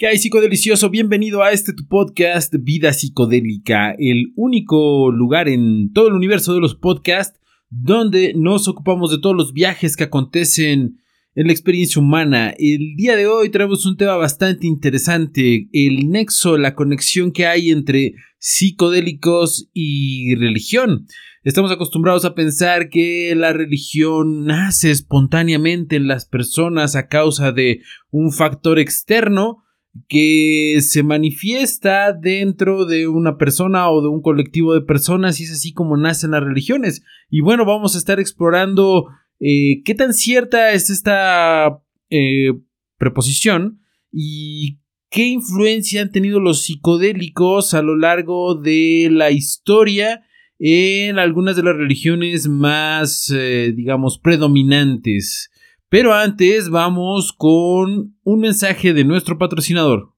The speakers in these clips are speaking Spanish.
¿Qué hay, psicodelicioso? Bienvenido a este tu podcast Vida Psicodélica, el único lugar en todo el universo de los podcasts donde nos ocupamos de todos los viajes que acontecen en la experiencia humana. El día de hoy traemos un tema bastante interesante, el nexo, la conexión que hay entre psicodélicos y religión. Estamos acostumbrados a pensar que la religión nace espontáneamente en las personas a causa de un factor externo, que se manifiesta dentro de una persona o de un colectivo de personas y es así como nacen las religiones. Y bueno, vamos a estar explorando eh, qué tan cierta es esta eh, preposición y qué influencia han tenido los psicodélicos a lo largo de la historia en algunas de las religiones más, eh, digamos, predominantes. Pero antes vamos con un mensaje de nuestro patrocinador.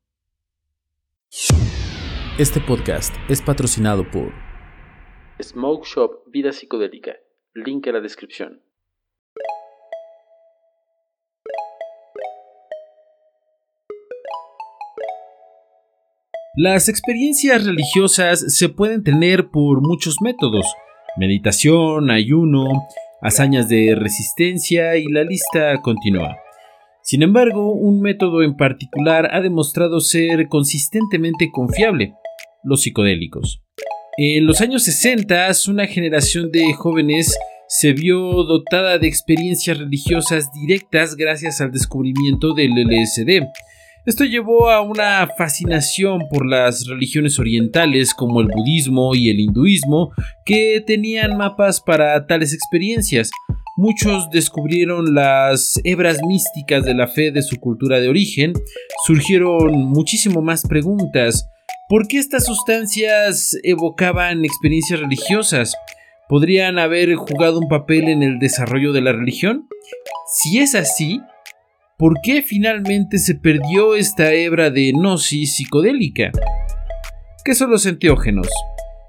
Este podcast es patrocinado por Smoke Shop Vida Psicodélica. Link en la descripción. Las experiencias religiosas se pueden tener por muchos métodos. Meditación, ayuno, hazañas de resistencia y la lista continúa. Sin embargo, un método en particular ha demostrado ser consistentemente confiable, los psicodélicos. En los años 60, una generación de jóvenes se vio dotada de experiencias religiosas directas gracias al descubrimiento del LSD, esto llevó a una fascinación por las religiones orientales como el budismo y el hinduismo, que tenían mapas para tales experiencias. Muchos descubrieron las hebras místicas de la fe de su cultura de origen, surgieron muchísimo más preguntas. ¿Por qué estas sustancias evocaban experiencias religiosas? ¿Podrían haber jugado un papel en el desarrollo de la religión? Si es así, ¿Por qué finalmente se perdió esta hebra de gnosis psicodélica? ¿Qué son los enteógenos?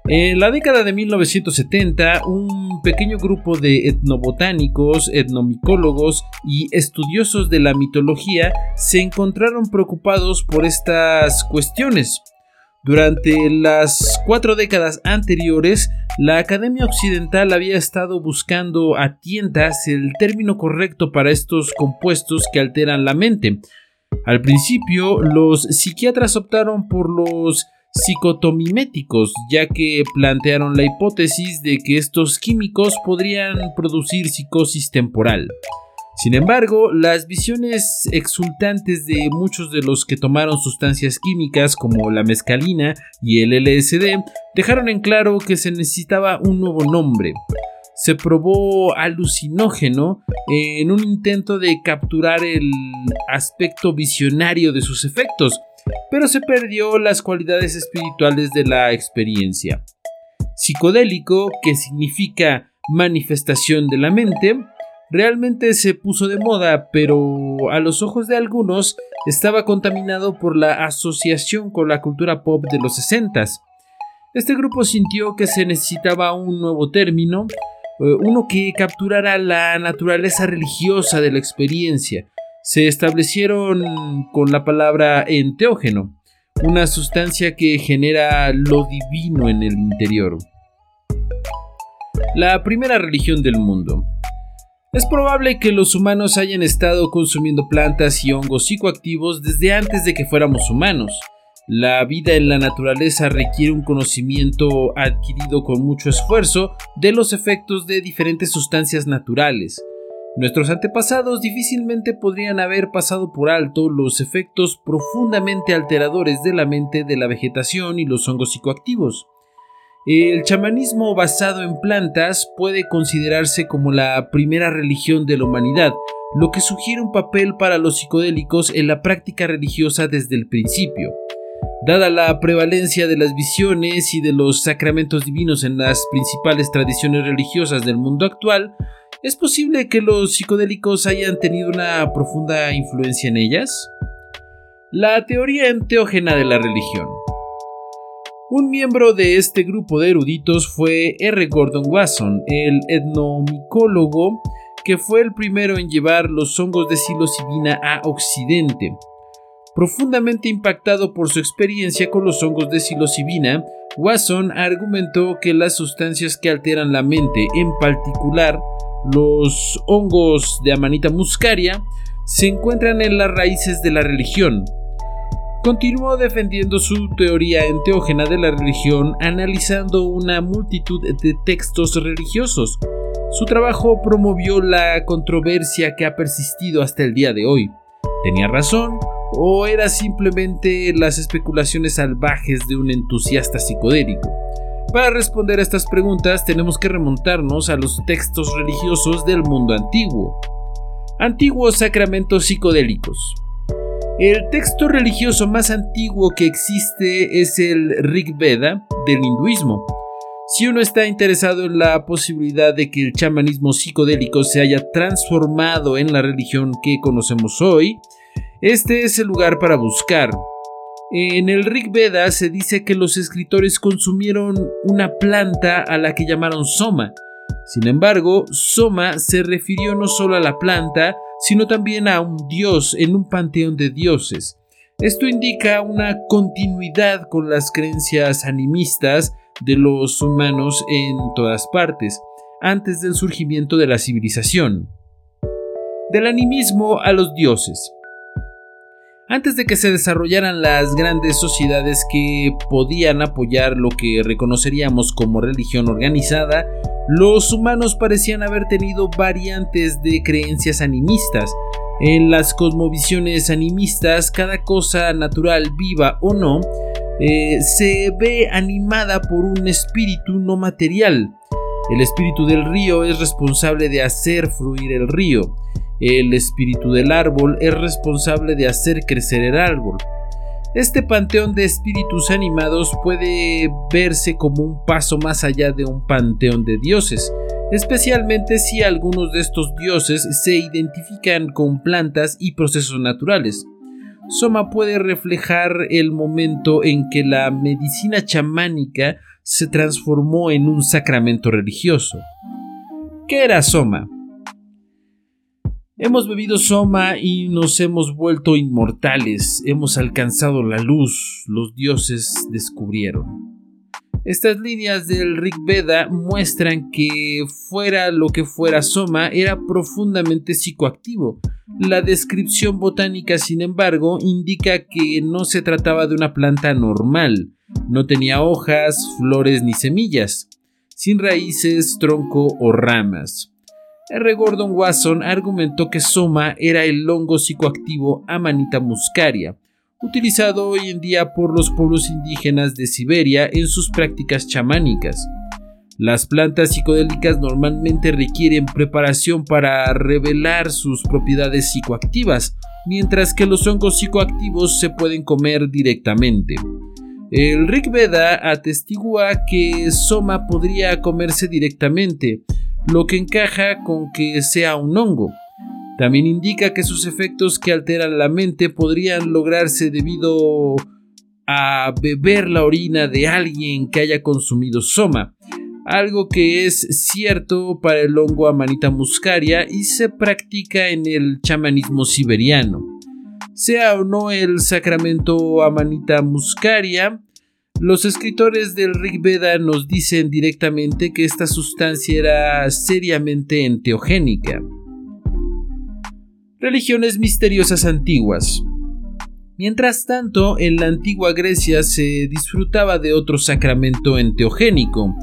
En la década de 1970, un pequeño grupo de etnobotánicos, etnomicólogos y estudiosos de la mitología se encontraron preocupados por estas cuestiones. Durante las cuatro décadas anteriores, la Academia Occidental había estado buscando a tientas el término correcto para estos compuestos que alteran la mente. Al principio, los psiquiatras optaron por los psicotomiméticos, ya que plantearon la hipótesis de que estos químicos podrían producir psicosis temporal. Sin embargo, las visiones exultantes de muchos de los que tomaron sustancias químicas como la mescalina y el LSD dejaron en claro que se necesitaba un nuevo nombre. Se probó alucinógeno en un intento de capturar el aspecto visionario de sus efectos, pero se perdió las cualidades espirituales de la experiencia. Psicodélico, que significa manifestación de la mente, realmente se puso de moda, pero a los ojos de algunos estaba contaminado por la asociación con la cultura pop de los 60 Este grupo sintió que se necesitaba un nuevo término, eh, uno que capturara la naturaleza religiosa de la experiencia. Se establecieron con la palabra enteógeno, una sustancia que genera lo divino en el interior. La primera religión del mundo. Es probable que los humanos hayan estado consumiendo plantas y hongos psicoactivos desde antes de que fuéramos humanos. La vida en la naturaleza requiere un conocimiento adquirido con mucho esfuerzo de los efectos de diferentes sustancias naturales. Nuestros antepasados difícilmente podrían haber pasado por alto los efectos profundamente alteradores de la mente de la vegetación y los hongos psicoactivos. El chamanismo basado en plantas puede considerarse como la primera religión de la humanidad, lo que sugiere un papel para los psicodélicos en la práctica religiosa desde el principio. Dada la prevalencia de las visiones y de los sacramentos divinos en las principales tradiciones religiosas del mundo actual, ¿es posible que los psicodélicos hayan tenido una profunda influencia en ellas? La teoría enteógena de la religión. Un miembro de este grupo de eruditos fue R. Gordon Wasson, el etnomicólogo que fue el primero en llevar los hongos de psilocibina a Occidente. Profundamente impactado por su experiencia con los hongos de psilocibina, Watson argumentó que las sustancias que alteran la mente, en particular los hongos de Amanita muscaria, se encuentran en las raíces de la religión. Continuó defendiendo su teoría enteógena de la religión analizando una multitud de textos religiosos. Su trabajo promovió la controversia que ha persistido hasta el día de hoy. ¿Tenía razón? ¿O era simplemente las especulaciones salvajes de un entusiasta psicodélico? Para responder a estas preguntas tenemos que remontarnos a los textos religiosos del mundo antiguo. Antiguos sacramentos psicodélicos. El texto religioso más antiguo que existe es el Rig Veda del hinduismo. Si uno está interesado en la posibilidad de que el chamanismo psicodélico se haya transformado en la religión que conocemos hoy, este es el lugar para buscar. En el Rig Veda se dice que los escritores consumieron una planta a la que llamaron Soma. Sin embargo, Soma se refirió no solo a la planta, sino también a un dios en un panteón de dioses. Esto indica una continuidad con las creencias animistas de los humanos en todas partes, antes del surgimiento de la civilización. Del animismo a los dioses. Antes de que se desarrollaran las grandes sociedades que podían apoyar lo que reconoceríamos como religión organizada, los humanos parecían haber tenido variantes de creencias animistas. En las cosmovisiones animistas, cada cosa natural, viva o no, eh, se ve animada por un espíritu no material. El espíritu del río es responsable de hacer fluir el río. El espíritu del árbol es responsable de hacer crecer el árbol. Este panteón de espíritus animados puede verse como un paso más allá de un panteón de dioses, especialmente si algunos de estos dioses se identifican con plantas y procesos naturales. Soma puede reflejar el momento en que la medicina chamánica se transformó en un sacramento religioso. ¿Qué era Soma? Hemos bebido soma y nos hemos vuelto inmortales, hemos alcanzado la luz, los dioses descubrieron. Estas líneas del Rig Veda muestran que fuera lo que fuera Soma era profundamente psicoactivo. La descripción botánica, sin embargo, indica que no se trataba de una planta normal, no tenía hojas, flores ni semillas, sin raíces, tronco o ramas. R. Gordon Wasson argumentó que Soma era el hongo psicoactivo Amanita muscaria, utilizado hoy en día por los pueblos indígenas de Siberia en sus prácticas chamánicas. Las plantas psicodélicas normalmente requieren preparación para revelar sus propiedades psicoactivas, mientras que los hongos psicoactivos se pueden comer directamente. El Rig Veda atestigua que Soma podría comerse directamente, lo que encaja con que sea un hongo. También indica que sus efectos que alteran la mente podrían lograrse debido a beber la orina de alguien que haya consumido soma, algo que es cierto para el hongo Amanita muscaria y se practica en el chamanismo siberiano. Sea o no el sacramento Amanita muscaria, los escritores del Rig Veda nos dicen directamente que esta sustancia era seriamente enteogénica. Religiones misteriosas antiguas. Mientras tanto, en la antigua Grecia se disfrutaba de otro sacramento enteogénico.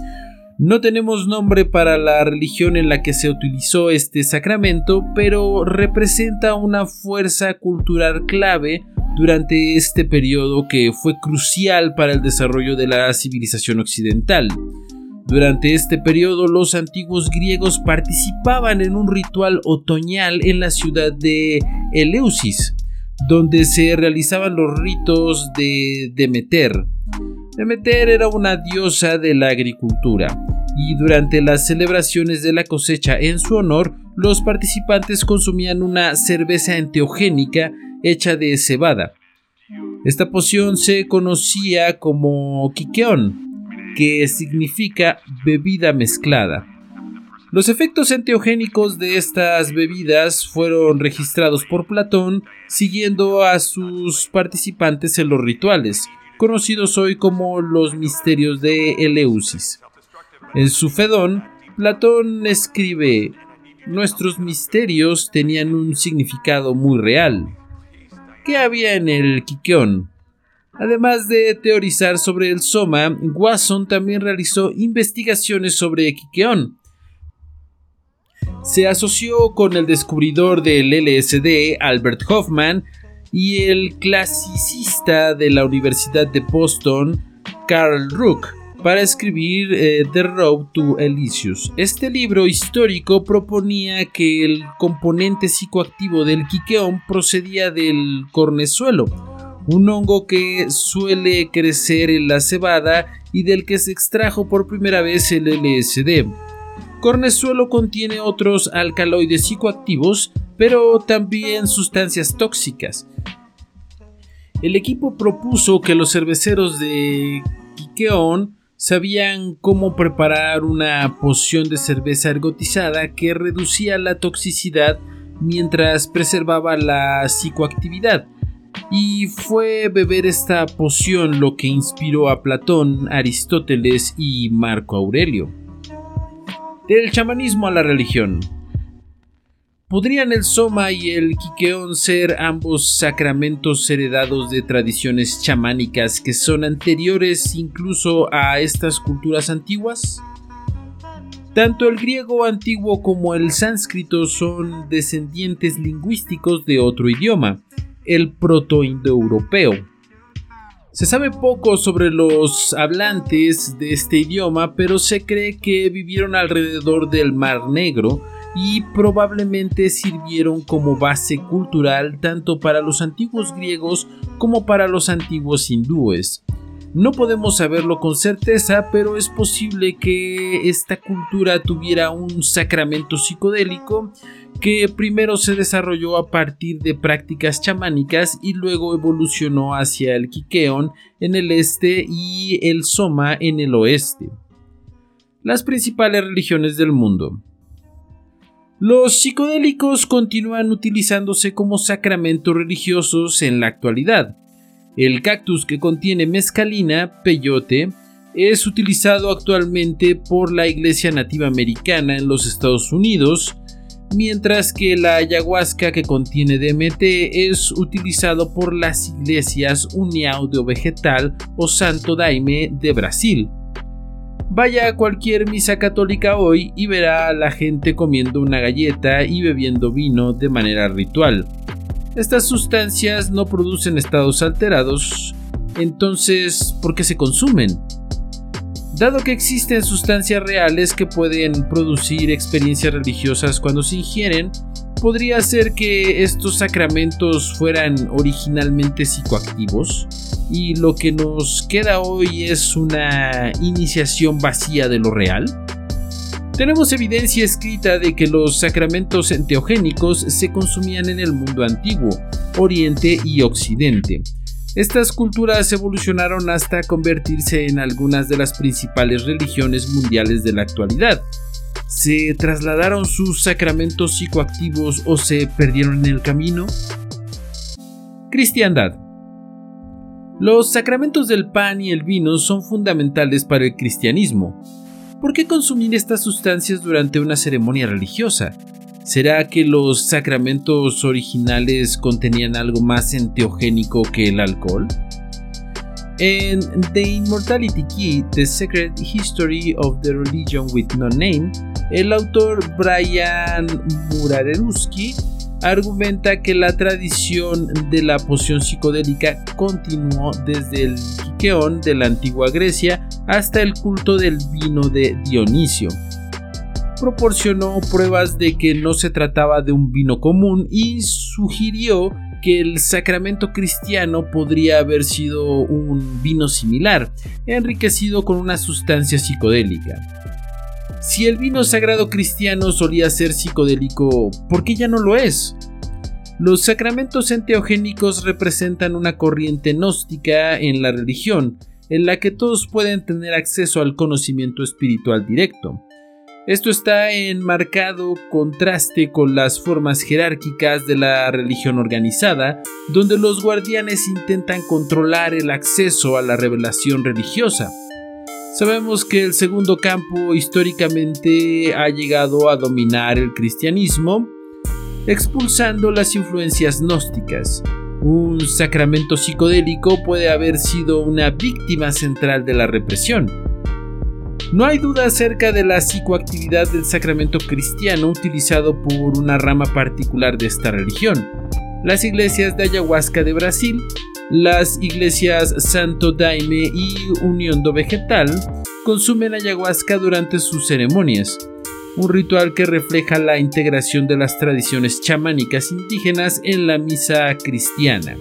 No tenemos nombre para la religión en la que se utilizó este sacramento, pero representa una fuerza cultural clave durante este periodo que fue crucial para el desarrollo de la civilización occidental. Durante este periodo los antiguos griegos participaban en un ritual otoñal en la ciudad de Eleusis, donde se realizaban los ritos de Demeter. Demeter era una diosa de la agricultura, y durante las celebraciones de la cosecha en su honor, los participantes consumían una cerveza enteogénica hecha de cebada. Esta poción se conocía como Kikeon, que significa bebida mezclada. Los efectos enteogénicos de estas bebidas fueron registrados por Platón siguiendo a sus participantes en los rituales, conocidos hoy como los misterios de Eleusis. En su Fedón, Platón escribe, nuestros misterios tenían un significado muy real. ¿Qué había en el Quiqueón? Además de teorizar sobre el soma, Wasson también realizó investigaciones sobre Quiqueón. Se asoció con el descubridor del LSD, Albert Hoffman, y el clasicista de la Universidad de Boston, Carl Rook, para escribir eh, The Road to Elysius. Este libro histórico proponía que el componente psicoactivo del quiqueón procedía del cornezuelo, un hongo que suele crecer en la cebada y del que se extrajo por primera vez el LSD. Cornezuelo contiene otros alcaloides psicoactivos, pero también sustancias tóxicas. El equipo propuso que los cerveceros de Quiqueón sabían cómo preparar una poción de cerveza ergotizada que reducía la toxicidad mientras preservaba la psicoactividad. Y fue beber esta poción lo que inspiró a Platón, Aristóteles y Marco Aurelio. Del chamanismo a la religión. ¿Podrían el soma y el quiqueón ser ambos sacramentos heredados de tradiciones chamánicas que son anteriores incluso a estas culturas antiguas? Tanto el griego antiguo como el sánscrito son descendientes lingüísticos de otro idioma, el proto-indoeuropeo. Se sabe poco sobre los hablantes de este idioma, pero se cree que vivieron alrededor del Mar Negro y probablemente sirvieron como base cultural tanto para los antiguos griegos como para los antiguos hindúes. No podemos saberlo con certeza, pero es posible que esta cultura tuviera un sacramento psicodélico que primero se desarrolló a partir de prácticas chamánicas y luego evolucionó hacia el Quiqueón en el este y el Soma en el oeste. Las principales religiones del mundo. Los psicodélicos continúan utilizándose como sacramentos religiosos en la actualidad. El cactus que contiene mescalina, peyote, es utilizado actualmente por la Iglesia Nativa Americana en los Estados Unidos, mientras que la ayahuasca que contiene DMT es utilizado por las iglesias União de Vegetal o Santo Daime de Brasil. Vaya a cualquier misa católica hoy y verá a la gente comiendo una galleta y bebiendo vino de manera ritual. Estas sustancias no producen estados alterados, entonces, ¿por qué se consumen? Dado que existen sustancias reales que pueden producir experiencias religiosas cuando se ingieren, podría ser que estos sacramentos fueran originalmente psicoactivos y lo que nos queda hoy es una iniciación vacía de lo real. Tenemos evidencia escrita de que los sacramentos enteogénicos se consumían en el mundo antiguo, Oriente y Occidente. Estas culturas evolucionaron hasta convertirse en algunas de las principales religiones mundiales de la actualidad. ¿Se trasladaron sus sacramentos psicoactivos o se perdieron en el camino? Cristiandad. Los sacramentos del pan y el vino son fundamentales para el cristianismo. ¿Por qué consumir estas sustancias durante una ceremonia religiosa? ¿Será que los sacramentos originales contenían algo más enteogénico que el alcohol? En The Immortality Key, The Secret History of the Religion with No Name, el autor Brian Murareruski argumenta que la tradición de la poción psicodélica continuó desde el Quiqueón de la antigua Grecia hasta el culto del vino de Dionisio. Proporcionó pruebas de que no se trataba de un vino común y sugirió que el sacramento cristiano podría haber sido un vino similar, enriquecido con una sustancia psicodélica. Si el vino sagrado cristiano solía ser psicodélico, ¿por qué ya no lo es? Los sacramentos enteogénicos representan una corriente gnóstica en la religión, en la que todos pueden tener acceso al conocimiento espiritual directo. Esto está en marcado contraste con las formas jerárquicas de la religión organizada, donde los guardianes intentan controlar el acceso a la revelación religiosa. Sabemos que el segundo campo históricamente ha llegado a dominar el cristianismo, expulsando las influencias gnósticas. Un sacramento psicodélico puede haber sido una víctima central de la represión. No hay duda acerca de la psicoactividad del sacramento cristiano utilizado por una rama particular de esta religión, las iglesias de ayahuasca de Brasil, las iglesias Santo Daime y Unión do Vegetal consumen ayahuasca durante sus ceremonias, un ritual que refleja la integración de las tradiciones chamánicas indígenas en la misa cristiana.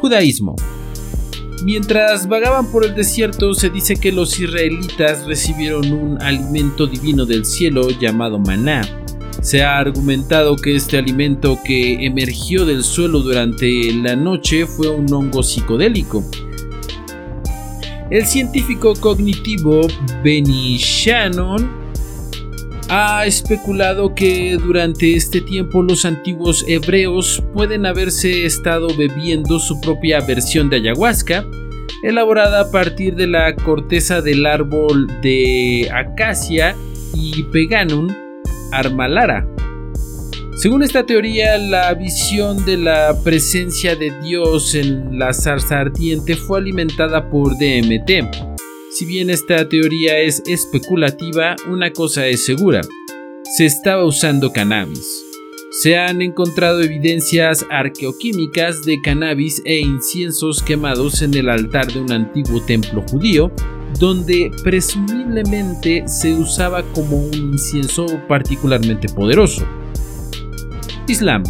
Judaísmo Mientras vagaban por el desierto, se dice que los israelitas recibieron un alimento divino del cielo llamado maná. Se ha argumentado que este alimento que emergió del suelo durante la noche fue un hongo psicodélico. El científico cognitivo Benny Shannon ha especulado que durante este tiempo los antiguos hebreos pueden haberse estado bebiendo su propia versión de ayahuasca, elaborada a partir de la corteza del árbol de acacia y peganum armalara. Según esta teoría, la visión de la presencia de Dios en la zarza ardiente fue alimentada por DMT, si bien esta teoría es especulativa, una cosa es segura, se estaba usando cannabis. Se han encontrado evidencias arqueoquímicas de cannabis e inciensos quemados en el altar de un antiguo templo judío, donde presumiblemente se usaba como un incienso particularmente poderoso. Islam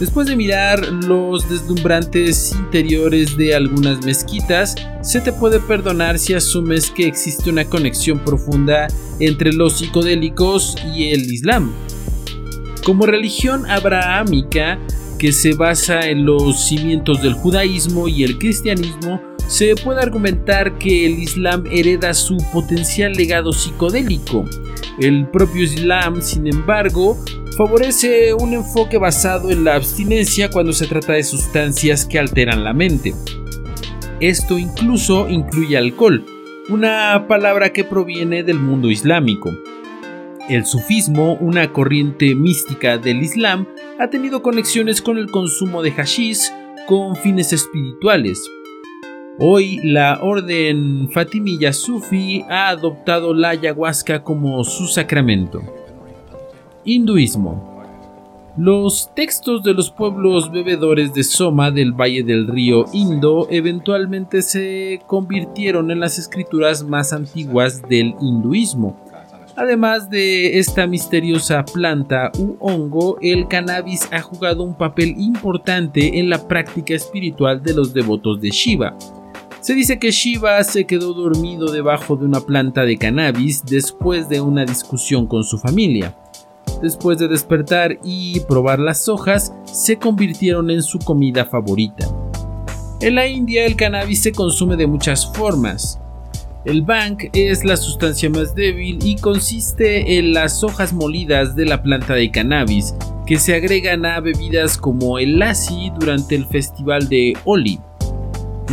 Después de mirar los deslumbrantes interiores de algunas mezquitas, se te puede perdonar si asumes que existe una conexión profunda entre los psicodélicos y el Islam. Como religión abrahámica que se basa en los cimientos del judaísmo y el cristianismo, se puede argumentar que el Islam hereda su potencial legado psicodélico. El propio Islam, sin embargo, favorece un enfoque basado en la abstinencia cuando se trata de sustancias que alteran la mente. Esto incluso incluye alcohol, una palabra que proviene del mundo islámico. El sufismo, una corriente mística del Islam, ha tenido conexiones con el consumo de hashish con fines espirituales. Hoy la orden Fatimilla Sufi ha adoptado la ayahuasca como su sacramento. Hinduismo. Los textos de los pueblos bebedores de Soma del Valle del Río Indo eventualmente se convirtieron en las escrituras más antiguas del hinduismo. Además de esta misteriosa planta u hongo, el cannabis ha jugado un papel importante en la práctica espiritual de los devotos de Shiva. Se dice que Shiva se quedó dormido debajo de una planta de cannabis después de una discusión con su familia después de despertar y probar las hojas, se convirtieron en su comida favorita. En la India el cannabis se consume de muchas formas. El bang es la sustancia más débil y consiste en las hojas molidas de la planta de cannabis que se agregan a bebidas como el lassi durante el festival de Holi.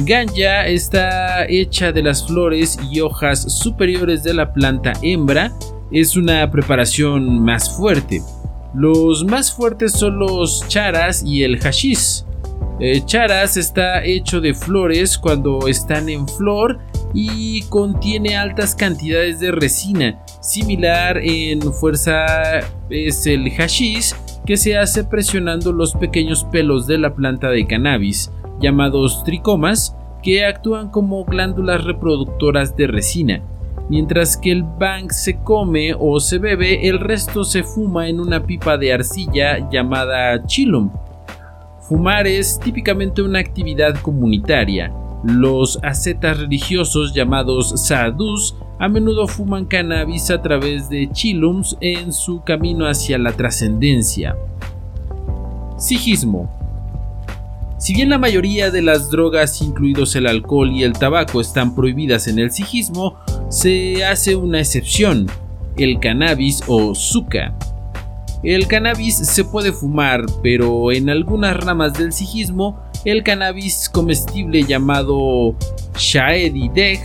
Ganja está hecha de las flores y hojas superiores de la planta hembra es una preparación más fuerte. Los más fuertes son los charas y el hashish. Charas está hecho de flores cuando están en flor y contiene altas cantidades de resina. Similar en fuerza es el hashish que se hace presionando los pequeños pelos de la planta de cannabis, llamados tricomas, que actúan como glándulas reproductoras de resina. Mientras que el bang se come o se bebe, el resto se fuma en una pipa de arcilla llamada chilum. Fumar es típicamente una actividad comunitaria. Los ascetas religiosos llamados sadhus a menudo fuman cannabis a través de chilums en su camino hacia la trascendencia. Sijismo Si bien la mayoría de las drogas, incluidos el alcohol y el tabaco, están prohibidas en el sijismo, se hace una excepción, el cannabis o zucca. El cannabis se puede fumar, pero en algunas ramas del sijismo, el cannabis comestible llamado shaedi deg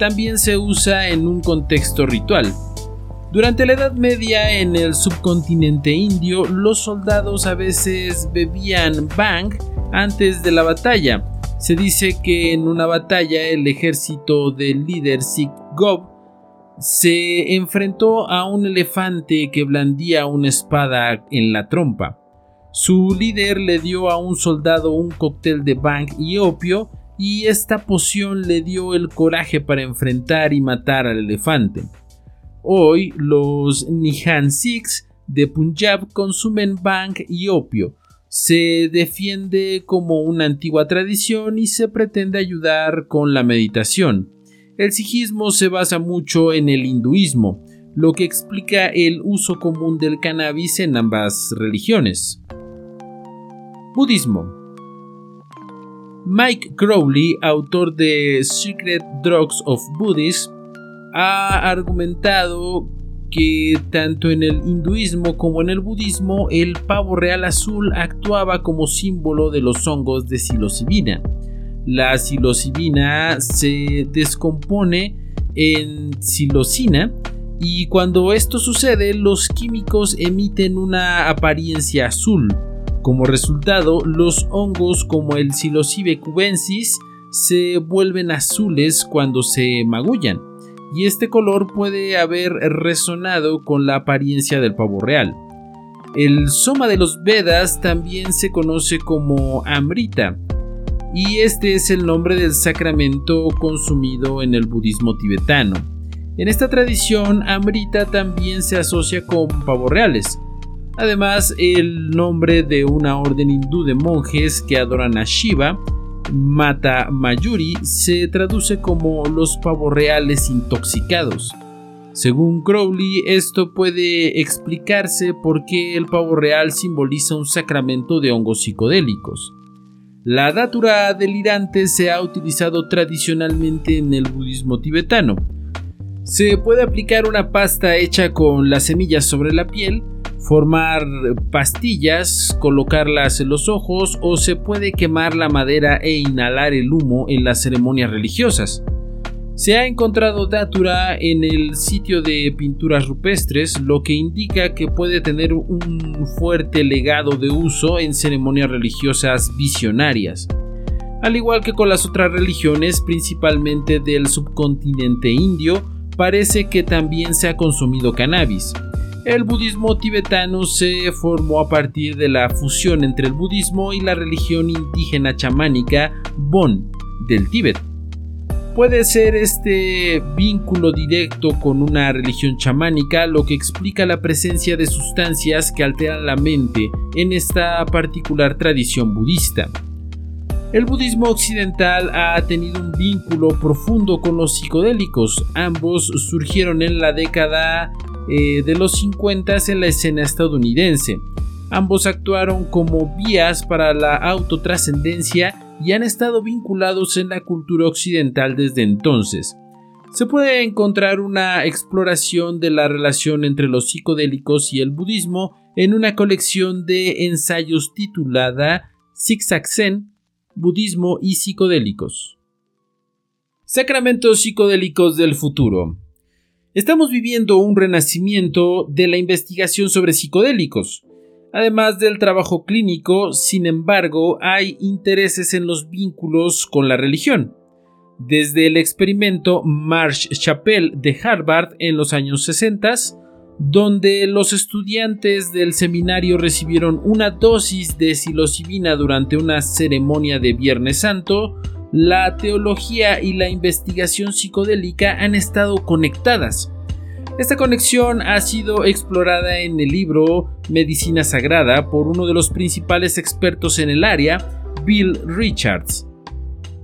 también se usa en un contexto ritual. Durante la Edad Media en el subcontinente indio, los soldados a veces bebían bang antes de la batalla. Se dice que en una batalla el ejército del líder Sikh Gob se enfrentó a un elefante que blandía una espada en la trompa. Su líder le dio a un soldado un cóctel de bang y opio y esta poción le dio el coraje para enfrentar y matar al elefante. Hoy los Nihan Sikhs de Punjab consumen bang y opio. Se defiende como una antigua tradición y se pretende ayudar con la meditación. El sijismo se basa mucho en el hinduismo, lo que explica el uso común del cannabis en ambas religiones. Budismo Mike Crowley, autor de Secret Drugs of Buddhism, ha argumentado que tanto en el hinduismo como en el budismo el pavo real azul actuaba como símbolo de los hongos de psilocibina. La psilocibina se descompone en psilocina y cuando esto sucede los químicos emiten una apariencia azul. Como resultado, los hongos como el Psilocybe cubensis se vuelven azules cuando se magullan y este color puede haber resonado con la apariencia del pavo real. El soma de los Vedas también se conoce como Amrita, y este es el nombre del sacramento consumido en el budismo tibetano. En esta tradición, Amrita también se asocia con pavos reales. Además, el nombre de una orden hindú de monjes que adoran a Shiva Mata Mayuri se traduce como los pavos reales intoxicados. Según Crowley, esto puede explicarse por qué el pavo real simboliza un sacramento de hongos psicodélicos. La datura delirante se ha utilizado tradicionalmente en el budismo tibetano. Se puede aplicar una pasta hecha con las semillas sobre la piel formar pastillas, colocarlas en los ojos o se puede quemar la madera e inhalar el humo en las ceremonias religiosas. Se ha encontrado datura en el sitio de pinturas rupestres, lo que indica que puede tener un fuerte legado de uso en ceremonias religiosas visionarias. Al igual que con las otras religiones, principalmente del subcontinente indio, parece que también se ha consumido cannabis. El budismo tibetano se formó a partir de la fusión entre el budismo y la religión indígena chamánica Bon del Tíbet. Puede ser este vínculo directo con una religión chamánica lo que explica la presencia de sustancias que alteran la mente en esta particular tradición budista. El budismo occidental ha tenido un vínculo profundo con los psicodélicos. Ambos surgieron en la década eh, de los 50 en la escena estadounidense. Ambos actuaron como vías para la autotrascendencia y han estado vinculados en la cultura occidental desde entonces. Se puede encontrar una exploración de la relación entre los psicodélicos y el budismo en una colección de ensayos titulada Zigzag Zen, Budismo y Psicodélicos. Sacramentos psicodélicos del futuro. Estamos viviendo un renacimiento de la investigación sobre psicodélicos. Además del trabajo clínico, sin embargo, hay intereses en los vínculos con la religión. Desde el experimento Marsh Chapel de Harvard en los años 60, donde los estudiantes del seminario recibieron una dosis de psilocibina durante una ceremonia de Viernes Santo, la teología y la investigación psicodélica han estado conectadas. Esta conexión ha sido explorada en el libro Medicina Sagrada por uno de los principales expertos en el área, Bill Richards.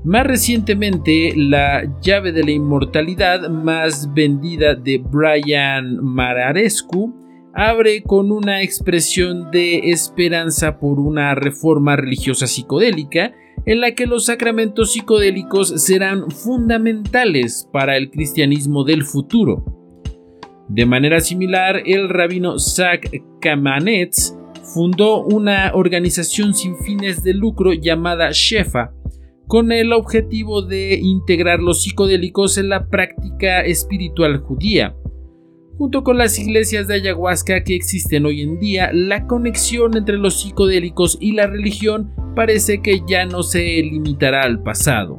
Más recientemente, La llave de la inmortalidad más vendida de Brian Mararescu abre con una expresión de esperanza por una reforma religiosa psicodélica en la que los sacramentos psicodélicos serán fundamentales para el cristianismo del futuro. De manera similar, el rabino Zach Kamanetz fundó una organización sin fines de lucro llamada Shefa, con el objetivo de integrar los psicodélicos en la práctica espiritual judía. Junto con las iglesias de ayahuasca que existen hoy en día, la conexión entre los psicodélicos y la religión parece que ya no se limitará al pasado.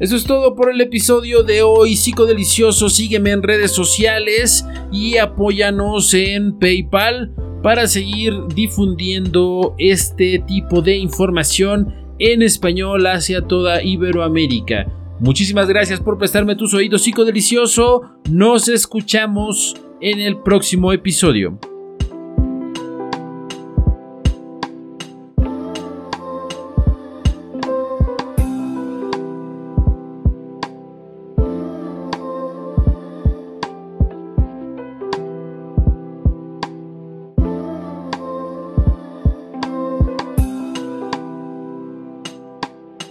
Eso es todo por el episodio de hoy, psicodelicioso. Sígueme en redes sociales y apóyanos en PayPal para seguir difundiendo este tipo de información en español hacia toda Iberoamérica. Muchísimas gracias por prestarme tus oídos psicodelicioso. Nos escuchamos en el próximo episodio.